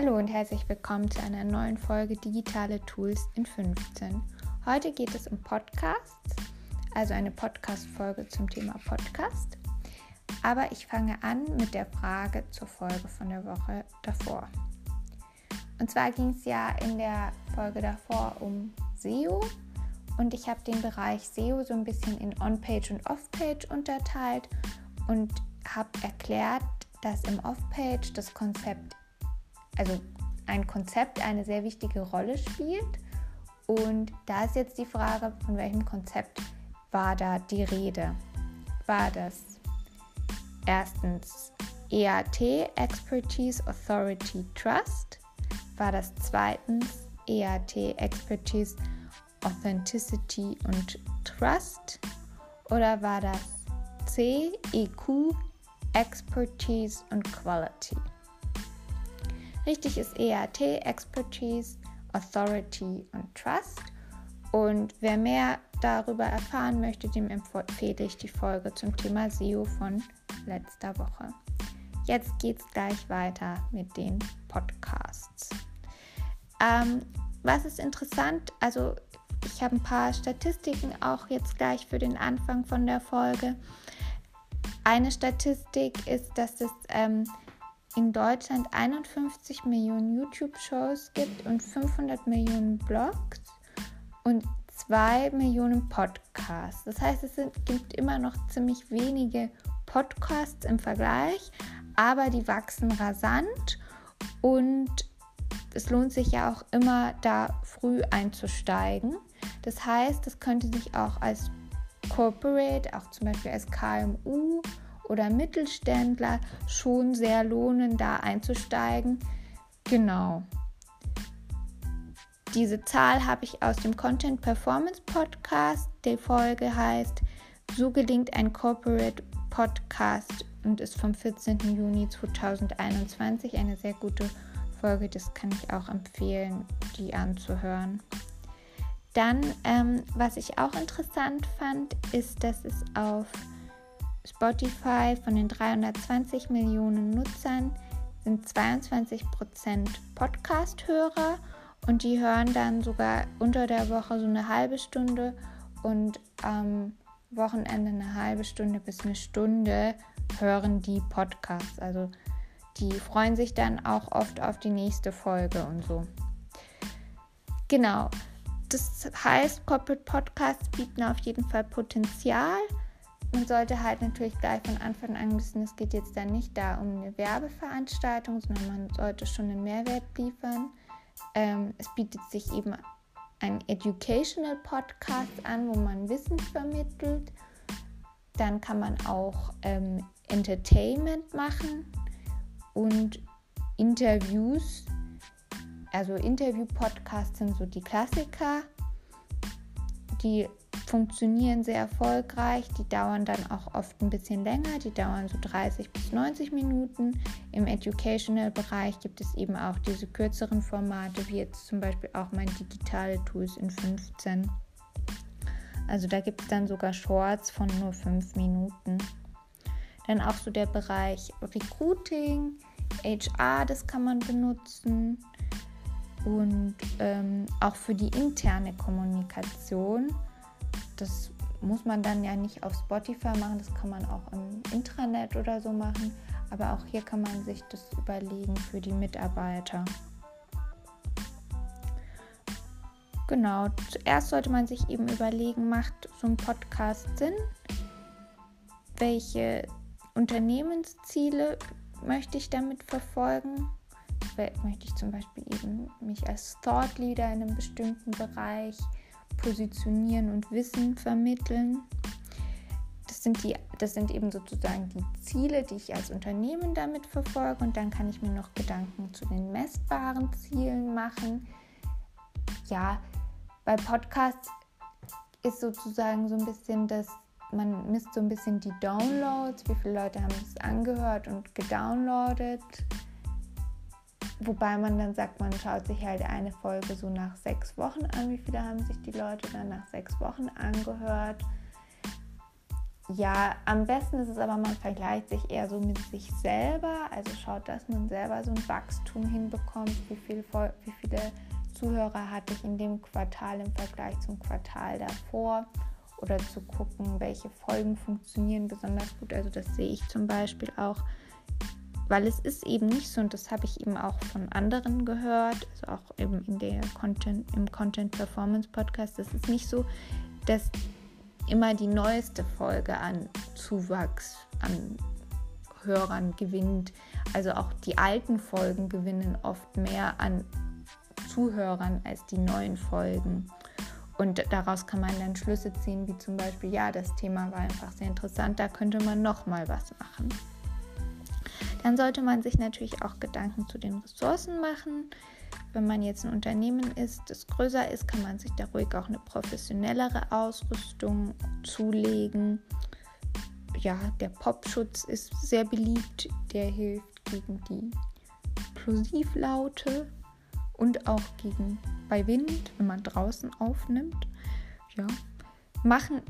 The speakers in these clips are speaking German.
Hallo und herzlich willkommen zu einer neuen Folge Digitale Tools in 15. Heute geht es um Podcasts, also eine Podcast-Folge zum Thema Podcast. Aber ich fange an mit der Frage zur Folge von der Woche davor. Und zwar ging es ja in der Folge davor um SEO und ich habe den Bereich SEO so ein bisschen in On-Page und Off-Page unterteilt und habe erklärt, dass im Off-Page das Konzept also ein Konzept eine sehr wichtige Rolle spielt. Und da ist jetzt die Frage, von welchem Konzept war da die Rede? War das erstens EAT, Expertise, Authority, Trust? War das zweitens EAT, Expertise, Authenticity und Trust? Oder war das C, EQ, Expertise und Quality? Richtig ist EAT, Expertise, Authority und Trust. Und wer mehr darüber erfahren möchte, dem empfehle ich die Folge zum Thema SEO von letzter Woche. Jetzt geht es gleich weiter mit den Podcasts. Ähm, was ist interessant? Also ich habe ein paar Statistiken auch jetzt gleich für den Anfang von der Folge. Eine Statistik ist, dass es ähm, in Deutschland 51 Millionen YouTube-Shows gibt und 500 Millionen Blogs und 2 Millionen Podcasts. Das heißt, es sind, gibt immer noch ziemlich wenige Podcasts im Vergleich, aber die wachsen rasant und es lohnt sich ja auch immer, da früh einzusteigen. Das heißt, das könnte sich auch als Corporate, auch zum Beispiel als KMU oder Mittelständler schon sehr lohnen, da einzusteigen. Genau. Diese Zahl habe ich aus dem Content Performance Podcast. Die Folge heißt So gelingt ein Corporate Podcast und ist vom 14. Juni 2021 eine sehr gute Folge. Das kann ich auch empfehlen, die anzuhören. Dann, ähm, was ich auch interessant fand, ist, dass es auf Spotify von den 320 Millionen Nutzern sind 22% Podcast-Hörer und die hören dann sogar unter der Woche so eine halbe Stunde und am Wochenende eine halbe Stunde bis eine Stunde hören die Podcasts. Also die freuen sich dann auch oft auf die nächste Folge und so. Genau. Das heißt, Corporate Podcasts bieten auf jeden Fall Potenzial man sollte halt natürlich gleich von Anfang an wissen, es geht jetzt dann nicht da um eine Werbeveranstaltung, sondern man sollte schon einen Mehrwert liefern. Ähm, es bietet sich eben ein Educational Podcast an, wo man Wissen vermittelt. Dann kann man auch ähm, Entertainment machen und Interviews. Also Interview-Podcasts sind so die Klassiker, die funktionieren sehr erfolgreich. Die dauern dann auch oft ein bisschen länger. Die dauern so 30 bis 90 Minuten. Im Educational-Bereich gibt es eben auch diese kürzeren Formate, wie jetzt zum Beispiel auch mein digitale Tools in 15. Also da gibt es dann sogar Shorts von nur 5 Minuten. Dann auch so der Bereich Recruiting, HR, das kann man benutzen. Und ähm, auch für die interne Kommunikation das muss man dann ja nicht auf Spotify machen, das kann man auch im Intranet oder so machen. Aber auch hier kann man sich das überlegen für die Mitarbeiter. Genau, zuerst sollte man sich eben überlegen, macht so ein Podcast Sinn? Welche Unternehmensziele möchte ich damit verfolgen? Möchte ich zum Beispiel eben mich als Thought Leader in einem bestimmten Bereich positionieren und Wissen vermitteln. Das sind, die, das sind eben sozusagen die Ziele, die ich als Unternehmen damit verfolge. Und dann kann ich mir noch Gedanken zu den messbaren Zielen machen. Ja, bei Podcasts ist sozusagen so ein bisschen das, man misst so ein bisschen die Downloads, wie viele Leute haben es angehört und gedownloadet. Wobei man dann sagt, man schaut sich halt eine Folge so nach sechs Wochen an. Wie viele haben sich die Leute dann nach sechs Wochen angehört? ja, am besten ist es aber, man vergleicht sich eher so mit sich selber. Also schaut, dass man selber so ein Wachstum hinbekommt. Wie, viel, wie viele Zuhörer hatte ich in dem Quartal im Vergleich zum Quartal davor? Oder zu gucken, welche Folgen funktionieren besonders gut. Also das sehe ich zum Beispiel auch, weil es ist eben nicht so, und das habe ich eben auch von anderen gehört, also auch eben in der Content, im Content Performance Podcast, das ist nicht so, dass immer die neueste Folge an Zuwachs, an Hörern gewinnt. Also auch die alten Folgen gewinnen oft mehr an Zuhörern als die neuen Folgen. Und daraus kann man dann Schlüsse ziehen, wie zum Beispiel, ja, das Thema war einfach sehr interessant, da könnte man noch mal was machen. Dann sollte man sich natürlich auch Gedanken zu den Ressourcen machen. Wenn man jetzt ein Unternehmen ist, das größer ist, kann man sich da ruhig auch eine professionellere Ausrüstung zulegen. Ja, der Popschutz ist sehr beliebt. Der hilft gegen die Plosivlaute und auch gegen bei Wind, wenn man draußen aufnimmt. Ja, machen,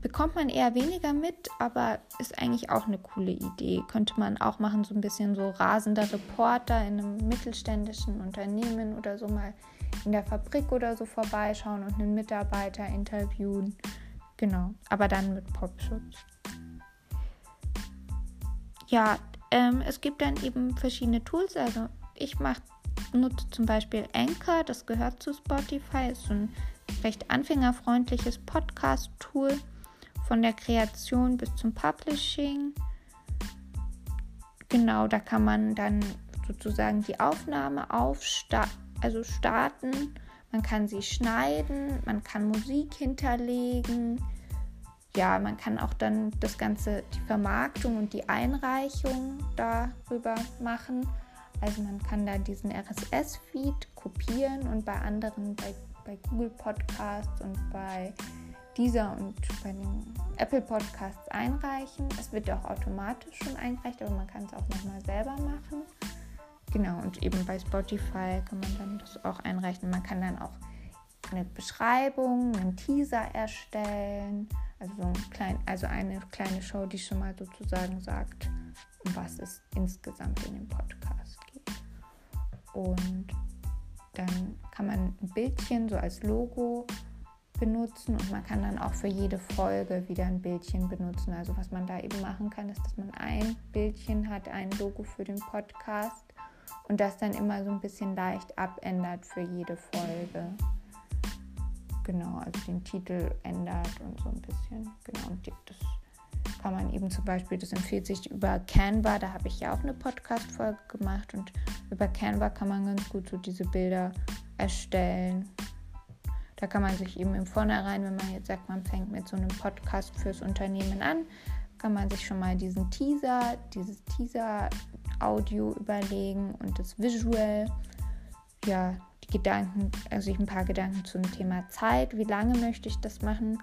bekommt man eher weniger mit, aber ist eigentlich auch eine coole Idee. Könnte man auch machen, so ein bisschen so rasender Reporter in einem mittelständischen Unternehmen oder so mal in der Fabrik oder so vorbeischauen und einen Mitarbeiter interviewen. Genau, aber dann mit Popschutz. Ja, ähm, es gibt dann eben verschiedene Tools. Also ich mach, nutze zum Beispiel Anchor, das gehört zu Spotify, ist so ein recht anfängerfreundliches Podcast-Tool von der Kreation bis zum Publishing. Genau, da kann man dann sozusagen die Aufnahme aufsta also starten. Man kann sie schneiden, man kann Musik hinterlegen. Ja, man kann auch dann das Ganze, die Vermarktung und die Einreichung darüber machen. Also man kann da diesen RSS-Feed kopieren und bei anderen, bei bei Google Podcasts und bei dieser und bei den Apple Podcasts einreichen. Es wird auch automatisch schon eingereicht, aber man kann es auch nochmal selber machen. Genau, und eben bei Spotify kann man dann das auch einreichen. Man kann dann auch eine Beschreibung, einen Teaser erstellen, also, so ein klein, also eine kleine Show, die schon mal sozusagen sagt, um was es insgesamt in dem Podcast geht. Und dann kann man ein Bildchen so als Logo benutzen und man kann dann auch für jede Folge wieder ein Bildchen benutzen. Also was man da eben machen kann, ist, dass man ein Bildchen hat, ein Logo für den Podcast und das dann immer so ein bisschen leicht abändert für jede Folge. Genau, also den Titel ändert und so ein bisschen. Genau, und das kann man eben zum Beispiel, das empfiehlt sich über Canva, da habe ich ja auch eine Podcast-Folge gemacht und über Canva kann man ganz gut so diese Bilder erstellen. Da kann man sich eben im Vornherein, wenn man jetzt sagt, man fängt mit so einem Podcast fürs Unternehmen an, kann man sich schon mal diesen Teaser, dieses Teaser-Audio überlegen und das Visual. Ja, die Gedanken, also sich ein paar Gedanken zum Thema Zeit. Wie lange möchte ich das machen?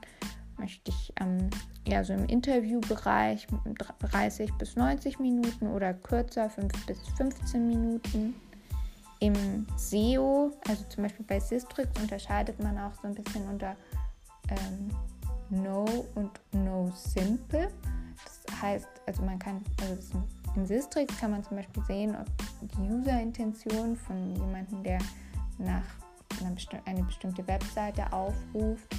Möchte ich ähm, eher so im Interviewbereich 30 bis 90 Minuten oder kürzer 5 bis 15 Minuten. Im SEO, also zum Beispiel bei Sistrix, unterscheidet man auch so ein bisschen unter ähm, No und No Simple. Das heißt, also man kann, also in Sistrix kann man zum Beispiel sehen, ob die User-Intention von jemandem, der nach einer besti eine bestimmte Webseite aufruft,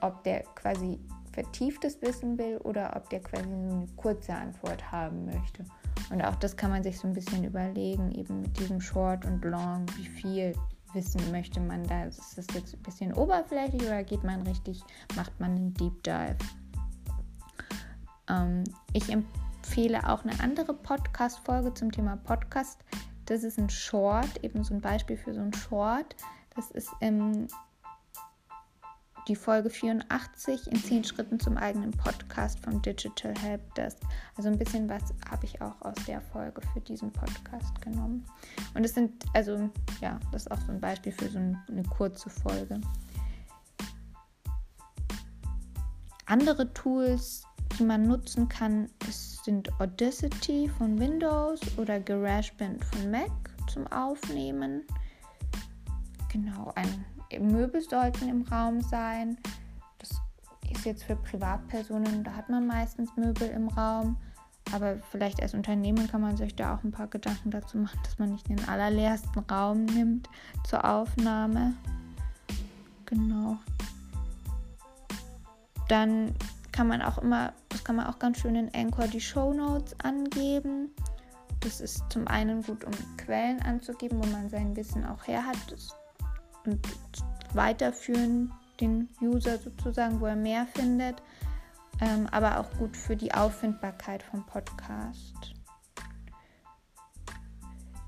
ob der quasi vertieftes Wissen will oder ob der quasi nur eine kurze Antwort haben möchte. Und auch das kann man sich so ein bisschen überlegen, eben mit diesem Short und Long, wie viel Wissen möchte man da. Ist das jetzt ein bisschen oberflächlich oder geht man richtig, macht man einen Deep Dive? Ähm, ich empfehle auch eine andere Podcast-Folge zum Thema Podcast. Das ist ein Short, eben so ein Beispiel für so ein Short. Das ist im die Folge 84 in 10 Schritten zum eigenen Podcast vom Digital Help Desk. Also ein bisschen was habe ich auch aus der Folge für diesen Podcast genommen. Und es sind, also ja, das ist auch so ein Beispiel für so eine kurze Folge. Andere Tools, die man nutzen kann, sind Audacity von Windows oder GarageBand von Mac zum Aufnehmen. Genau, ein Möbel sollten im Raum sein. Das ist jetzt für Privatpersonen, da hat man meistens Möbel im Raum. Aber vielleicht als Unternehmen kann man sich da auch ein paar Gedanken dazu machen, dass man nicht den allerleersten Raum nimmt zur Aufnahme. Genau. Dann kann man auch immer, das kann man auch ganz schön in Anchor die Show Notes angeben. Das ist zum einen gut, um Quellen anzugeben, wo man sein Wissen auch her hat und weiterführen den User sozusagen, wo er mehr findet, ähm, aber auch gut für die Auffindbarkeit vom Podcast.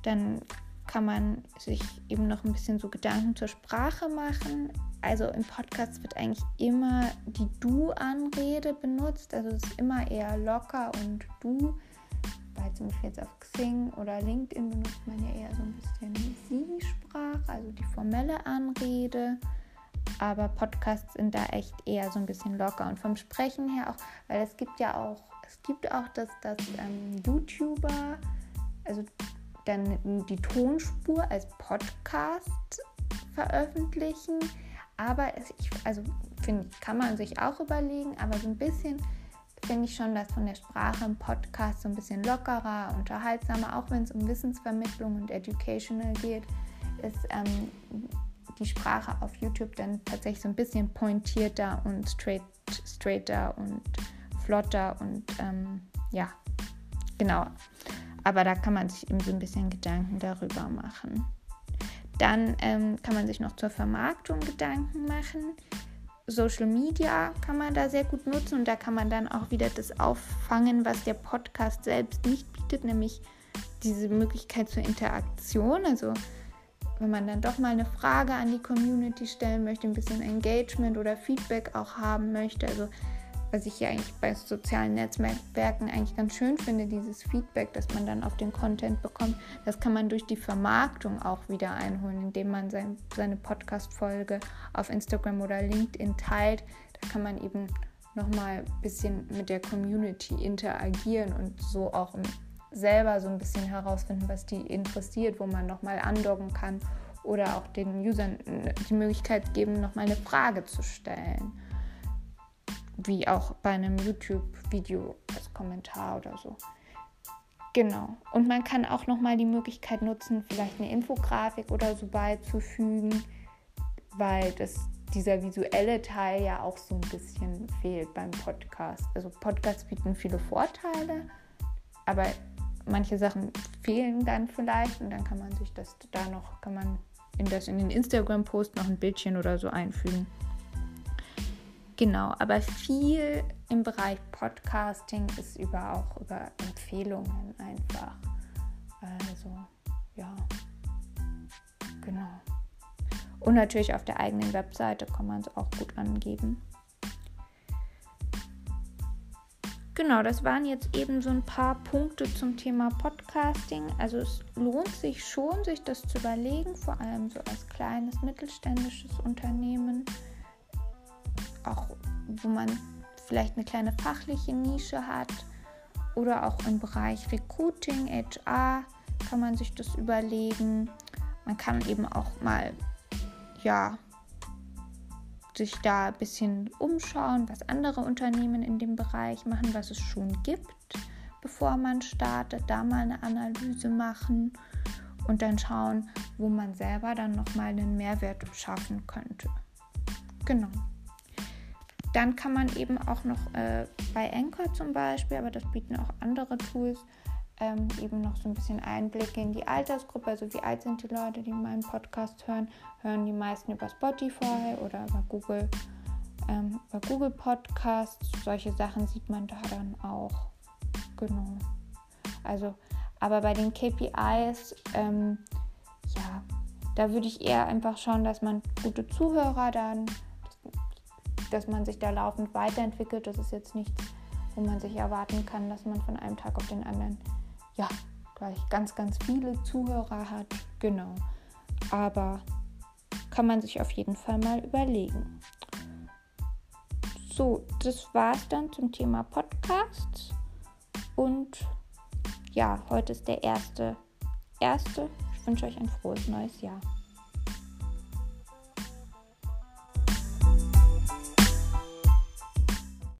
Dann kann man sich eben noch ein bisschen so Gedanken zur Sprache machen. Also im Podcast wird eigentlich immer die Du-Anrede benutzt. Also es ist immer eher locker und du. Weil zum Beispiel jetzt auf Xing oder LinkedIn benutzt man ja eher so ein bisschen Sie-Sprache, also die formelle Anrede. Aber Podcasts sind da echt eher so ein bisschen locker. Und vom Sprechen her auch, weil es gibt ja auch, es gibt auch, dass, dass ähm, YouTuber, also dann die Tonspur als Podcast veröffentlichen. Aber es, ich, also finde kann man sich auch überlegen, aber so ein bisschen finde ich schon, dass von der Sprache im Podcast so ein bisschen lockerer, unterhaltsamer, auch wenn es um Wissensvermittlung und Educational geht, ist ähm, die Sprache auf YouTube dann tatsächlich so ein bisschen pointierter und straight, straighter und flotter und ähm, ja, genau. Aber da kann man sich eben so ein bisschen Gedanken darüber machen. Dann ähm, kann man sich noch zur Vermarktung Gedanken machen. Social Media kann man da sehr gut nutzen und da kann man dann auch wieder das auffangen, was der Podcast selbst nicht bietet, nämlich diese Möglichkeit zur Interaktion. Also wenn man dann doch mal eine Frage an die Community stellen möchte, ein bisschen Engagement oder Feedback auch haben möchte. Also was ich ja eigentlich bei sozialen Netzwerken eigentlich ganz schön finde, dieses Feedback, das man dann auf den Content bekommt, das kann man durch die Vermarktung auch wieder einholen, indem man sein, seine Podcast-Folge auf Instagram oder LinkedIn teilt. Da kann man eben nochmal ein bisschen mit der Community interagieren und so auch selber so ein bisschen herausfinden, was die interessiert, wo man nochmal andocken kann oder auch den Usern die Möglichkeit geben, nochmal eine Frage zu stellen wie auch bei einem YouTube-Video als Kommentar oder so. Genau. Und man kann auch nochmal die Möglichkeit nutzen, vielleicht eine Infografik oder so beizufügen, weil das, dieser visuelle Teil ja auch so ein bisschen fehlt beim Podcast. Also Podcasts bieten viele Vorteile, aber manche Sachen fehlen dann vielleicht und dann kann man sich das da noch, kann man in das in den Instagram-Post noch ein Bildchen oder so einfügen. Genau, aber viel im Bereich Podcasting ist über auch über Empfehlungen einfach. Also, ja. Genau. Und natürlich auf der eigenen Webseite kann man es auch gut angeben. Genau, das waren jetzt eben so ein paar Punkte zum Thema Podcasting. Also es lohnt sich schon, sich das zu überlegen, vor allem so als kleines mittelständisches Unternehmen auch wo man vielleicht eine kleine fachliche Nische hat oder auch im Bereich Recruiting, HR kann man sich das überlegen. Man kann eben auch mal ja sich da ein bisschen umschauen, was andere Unternehmen in dem Bereich machen, was es schon gibt, bevor man startet, da mal eine Analyse machen und dann schauen, wo man selber dann nochmal einen Mehrwert schaffen könnte. Genau. Dann kann man eben auch noch äh, bei Anchor zum Beispiel, aber das bieten auch andere Tools, ähm, eben noch so ein bisschen Einblicke in die Altersgruppe. Also wie alt sind die Leute, die meinen Podcast hören? Hören die meisten über Spotify oder über Google, ähm, über Google Podcasts? Solche Sachen sieht man da dann auch. Genau. Also, aber bei den KPIs, ähm, ja, da würde ich eher einfach schauen, dass man gute Zuhörer dann dass man sich da laufend weiterentwickelt. Das ist jetzt nichts, wo man sich erwarten kann, dass man von einem Tag auf den anderen ja gleich ganz, ganz viele Zuhörer hat. Genau. Aber kann man sich auf jeden Fall mal überlegen. So, das war es dann zum Thema Podcast. Und ja, heute ist der erste. Erste. Ich wünsche euch ein frohes neues Jahr.